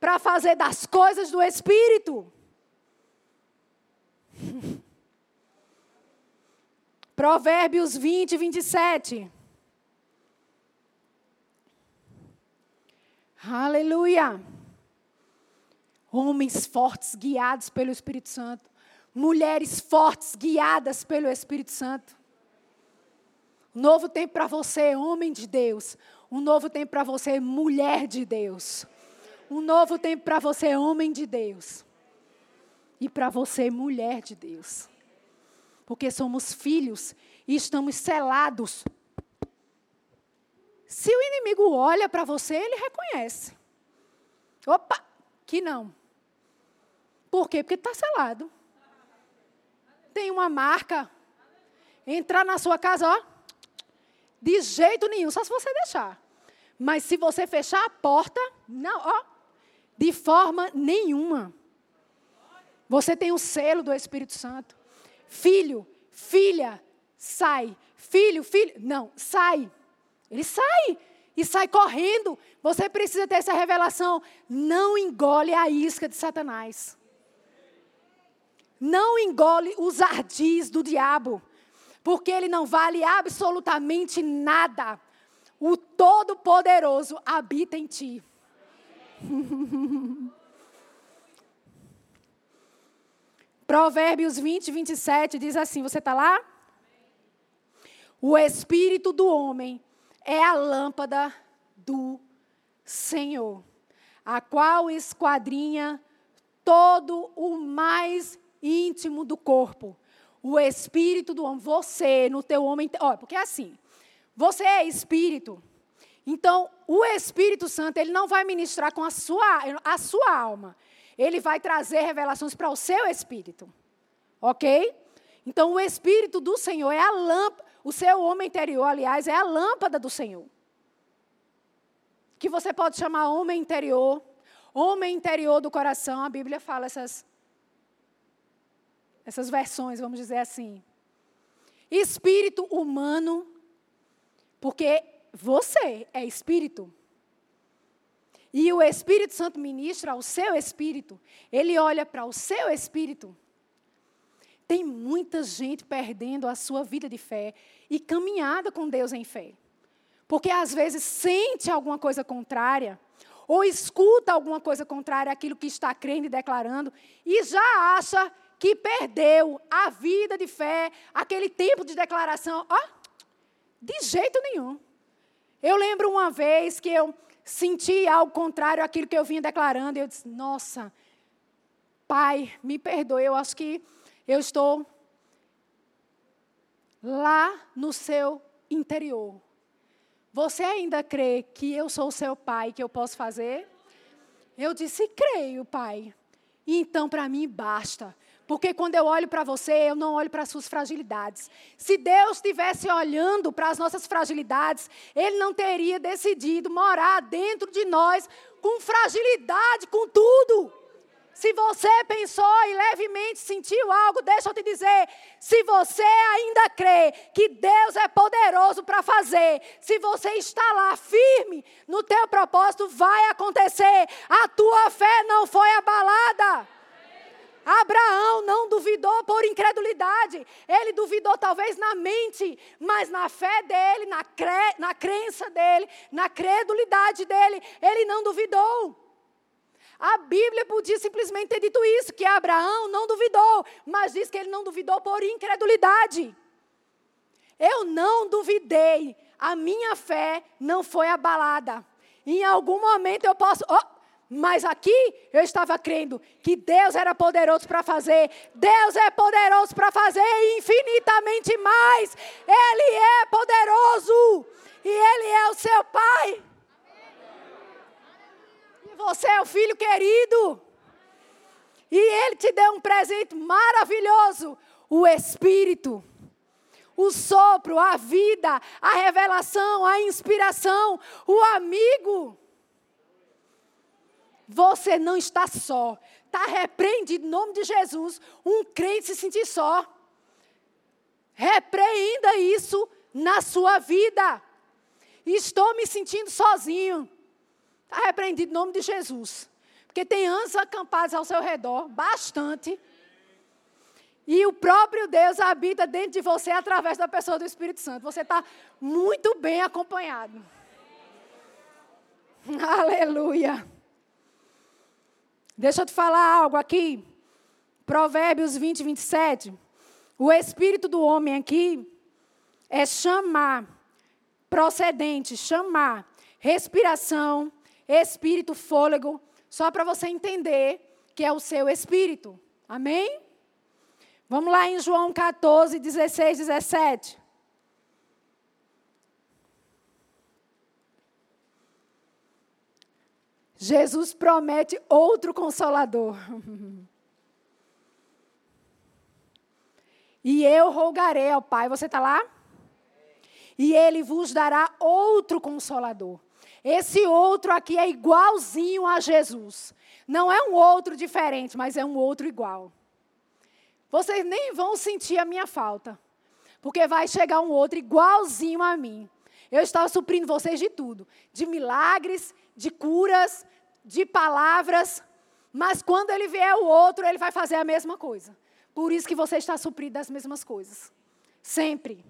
Para fazer das coisas do Espírito. Provérbios 20, 27. Aleluia. Homens fortes guiados pelo Espírito Santo. Mulheres fortes guiadas pelo Espírito Santo. Um novo tempo para você, homem de Deus. Um novo tempo para você, mulher de Deus. Um novo tempo para você, homem de Deus. E para você, mulher de Deus. Porque somos filhos e estamos selados Se o inimigo olha para você, ele reconhece. Opa, que não. Por quê? Porque está selado. Tem uma marca. Entrar na sua casa, ó, de jeito nenhum, só se você deixar. Mas se você fechar a porta, não, ó, de forma nenhuma. Você tem o selo do Espírito Santo. Filho, filha, sai. Filho, filho, não, sai. Ele sai e sai correndo. Você precisa ter essa revelação. Não engole a isca de Satanás. Não engole os ardis do diabo porque ele não vale absolutamente nada. O Todo-Poderoso habita em ti. Provérbios 20, 27 diz assim: você está lá? O espírito do homem é a lâmpada do Senhor, a qual esquadrinha todo o mais íntimo do corpo o espírito do homem, você no teu homem, olha, porque é assim, você é espírito. Então, o Espírito Santo, ele não vai ministrar com a sua, a sua alma. Ele vai trazer revelações para o seu espírito. OK? Então, o espírito do Senhor é a lâmpada, o seu homem interior, aliás, é a lâmpada do Senhor. Que você pode chamar homem interior, homem interior do coração, a Bíblia fala essas essas versões, vamos dizer assim. Espírito humano, porque você é espírito. E o Espírito Santo ministra ao seu espírito. Ele olha para o seu espírito. Tem muita gente perdendo a sua vida de fé e caminhada com Deus em fé. Porque às vezes sente alguma coisa contrária, ou escuta alguma coisa contrária àquilo que está crendo e declarando, e já acha que perdeu a vida de fé, aquele tempo de declaração, ó, de jeito nenhum. Eu lembro uma vez que eu senti algo contrário àquilo que eu vinha declarando, e eu disse: Nossa, Pai, me perdoe, eu acho que eu estou lá no seu interior. Você ainda crê que eu sou o seu pai, que eu posso fazer? Eu disse: Creio, Pai. Então, para mim, basta. Porque quando eu olho para você, eu não olho para as suas fragilidades. Se Deus estivesse olhando para as nossas fragilidades, Ele não teria decidido morar dentro de nós com fragilidade, com tudo. Se você pensou e levemente sentiu algo, deixa eu te dizer: se você ainda crê que Deus é poderoso para fazer, se você está lá firme no teu propósito, vai acontecer. A tua fé não foi abalada. Abraão não duvidou por incredulidade. Ele duvidou talvez na mente, mas na fé dele, na, cre, na crença dele, na credulidade dele, ele não duvidou. A Bíblia podia simplesmente ter dito isso, que Abraão não duvidou, mas diz que ele não duvidou por incredulidade. Eu não duvidei, a minha fé não foi abalada. Em algum momento eu posso, oh, mas aqui eu estava crendo que Deus era poderoso para fazer. Deus é poderoso para fazer infinitamente mais. Ele é poderoso. E Ele é o seu Pai. E você é o filho querido. E Ele te deu um presente maravilhoso: o Espírito. O sopro, a vida, a revelação, a inspiração, o amigo. Você não está só. Está repreendido em nome de Jesus. Um crente se sentir só. Repreenda isso na sua vida. Estou me sentindo sozinho. Está repreendido em nome de Jesus. Porque tem anjos acampados ao seu redor, bastante. E o próprio Deus habita dentro de você através da pessoa do Espírito Santo. Você está muito bem acompanhado. Aleluia. Deixa eu te falar algo aqui. Provérbios 20, 27. O espírito do homem aqui é chamar, procedente, chamar, respiração, espírito, fôlego, só para você entender que é o seu espírito. Amém? Vamos lá em João 14, 16, 17. Jesus promete outro consolador. E eu rogarei ao Pai, você está lá? E ele vos dará outro consolador. Esse outro aqui é igualzinho a Jesus. Não é um outro diferente, mas é um outro igual. Vocês nem vão sentir a minha falta. Porque vai chegar um outro igualzinho a mim. Eu estava suprindo vocês de tudo: de milagres, de curas, de palavras. Mas quando ele vier o outro, ele vai fazer a mesma coisa. Por isso que você está suprido das mesmas coisas. Sempre.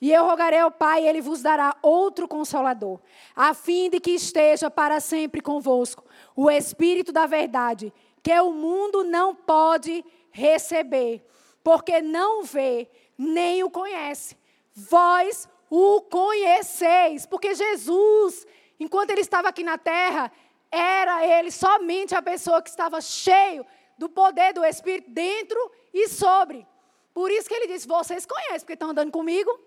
E eu rogarei ao Pai, ele vos dará outro consolador, a fim de que esteja para sempre convosco o Espírito da Verdade, que o mundo não pode receber, porque não vê nem o conhece. Vós o conheceis, porque Jesus, enquanto ele estava aqui na terra, era ele somente a pessoa que estava cheio do poder do Espírito dentro e sobre. Por isso que ele disse: Vocês conhecem, porque estão andando comigo.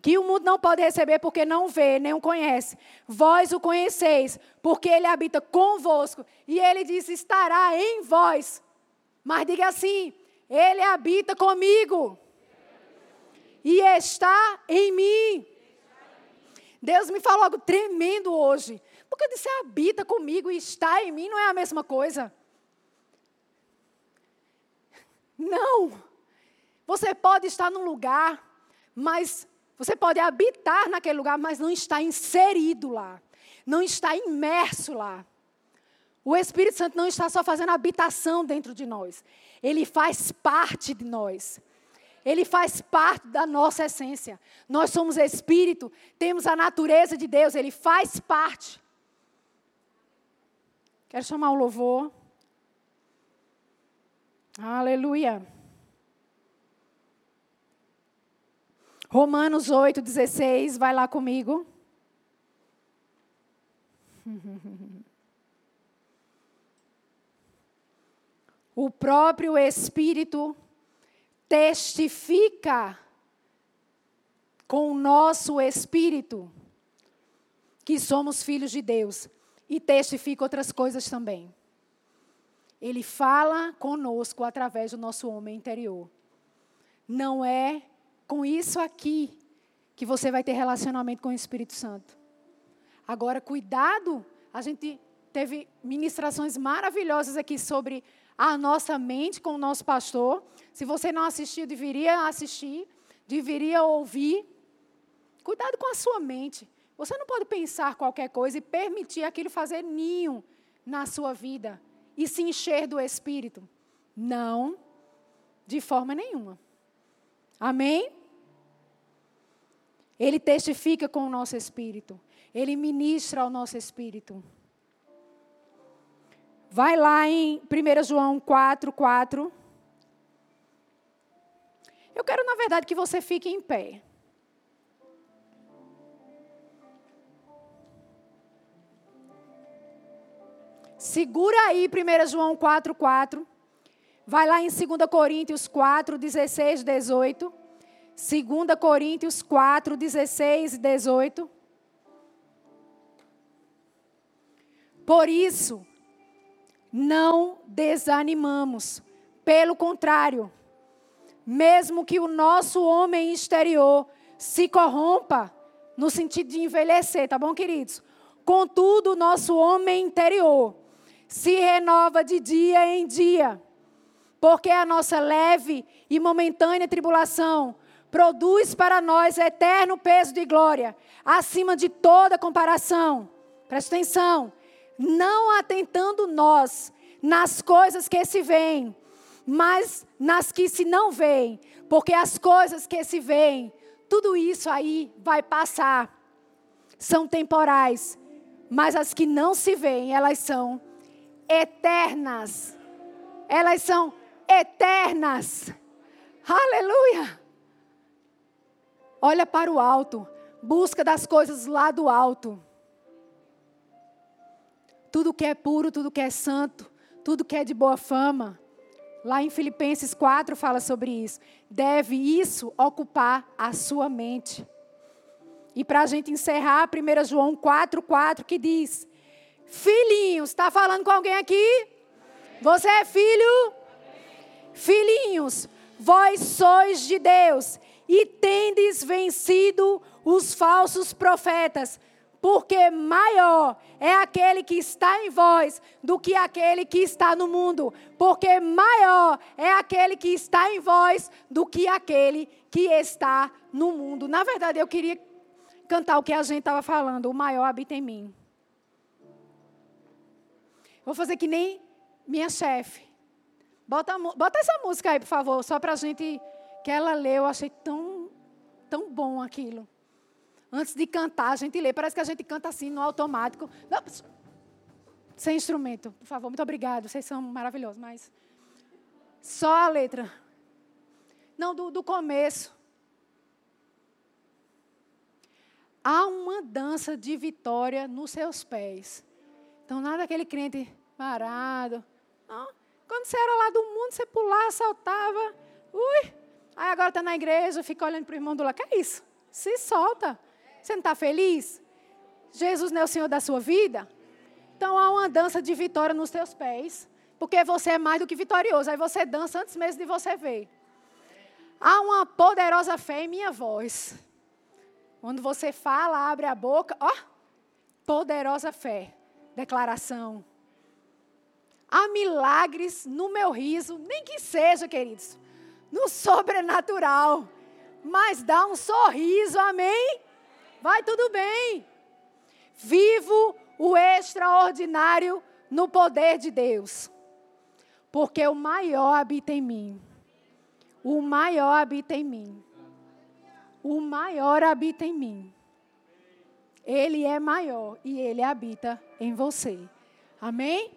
Que o mundo não pode receber porque não vê, nem o conhece. Vós o conheceis, porque ele habita convosco. E ele diz: estará em vós. Mas diga assim: ele habita comigo. E está em mim. Deus me falou algo tremendo hoje. Porque eu disse, habita comigo e está em mim, não é a mesma coisa. Não. Você pode estar num lugar, mas você pode habitar naquele lugar, mas não está inserido lá. Não está imerso lá. O Espírito Santo não está só fazendo habitação dentro de nós. Ele faz parte de nós. Ele faz parte da nossa essência. Nós somos espírito, temos a natureza de Deus, ele faz parte. Quero chamar o louvor. Aleluia. Romanos 8, 16, vai lá comigo. O próprio Espírito testifica com o nosso espírito que somos filhos de Deus e testifica outras coisas também. Ele fala conosco através do nosso homem interior. Não é com isso aqui que você vai ter relacionamento com o Espírito Santo. Agora, cuidado, a gente teve ministrações maravilhosas aqui sobre a nossa mente com o nosso pastor. Se você não assistiu, deveria assistir, deveria ouvir. Cuidado com a sua mente. Você não pode pensar qualquer coisa e permitir aquilo fazer ninho na sua vida e se encher do Espírito. Não, de forma nenhuma. Amém? Ele testifica com o nosso espírito. Ele ministra ao nosso espírito. Vai lá em 1 João 4, 4. Eu quero, na verdade, que você fique em pé. Segura aí 1 João 4, 4. Vai lá em 2 Coríntios 4, 16 e 18. 2 Coríntios 4, 16 e 18. Por isso, não desanimamos. Pelo contrário, mesmo que o nosso homem exterior se corrompa, no sentido de envelhecer, tá bom, queridos? Contudo, o nosso homem interior se renova de dia em dia, porque a nossa leve e momentânea tribulação produz para nós eterno peso de glória, acima de toda comparação. Presta atenção. Não atentando nós nas coisas que se veem, mas nas que se não veem, porque as coisas que se veem, tudo isso aí vai passar. São temporais, mas as que não se veem, elas são eternas. Elas são eternas. Aleluia! Olha para o alto, busca das coisas lá do alto. Tudo que é puro, tudo que é santo, tudo que é de boa fama. Lá em Filipenses 4 fala sobre isso. Deve isso ocupar a sua mente. E para a gente encerrar, 1 João 4, 4, que diz: Filhinhos, está falando com alguém aqui? Você é filho? Filhinhos, vós sois de Deus e tendes vencido os falsos profetas, porque maior é aquele que está em vós do que aquele que está no mundo, porque maior é aquele que está em vós do que aquele que está no mundo. Na verdade, eu queria cantar o que a gente estava falando, o maior habita em mim. Vou fazer que nem minha chefe. Bota, bota essa música aí, por favor, só para a gente. Que ela leu, eu achei tão, tão bom aquilo. Antes de cantar, a gente lê. Parece que a gente canta assim, no automático. Não, sem instrumento, por favor. Muito obrigado. Vocês são maravilhosos, mas. Só a letra. Não, do, do começo. Há uma dança de vitória nos seus pés. Então, nada aquele crente parado. Não. Quando você era lá do mundo, você pulava, saltava. Ui! Aí agora está na igreja, fica olhando para o irmão do lado. Que é isso? Se solta. Você não está feliz? Jesus não é o Senhor da sua vida? Então há uma dança de vitória nos teus pés, porque você é mais do que vitorioso. Aí você dança antes mesmo de você ver. Há uma poderosa fé em minha voz. Quando você fala, abre a boca, ó, poderosa fé, declaração. Há milagres no meu riso, nem que seja, queridos, no sobrenatural, mas dá um sorriso, amém? Vai tudo bem. Vivo o extraordinário no poder de Deus. Porque o maior habita em mim. O maior habita em mim. O maior habita em mim. Ele é maior e ele habita em você. Amém?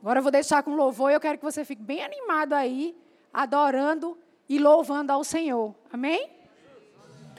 Agora eu vou deixar com louvor e eu quero que você fique bem animado aí, adorando e louvando ao Senhor. Amém?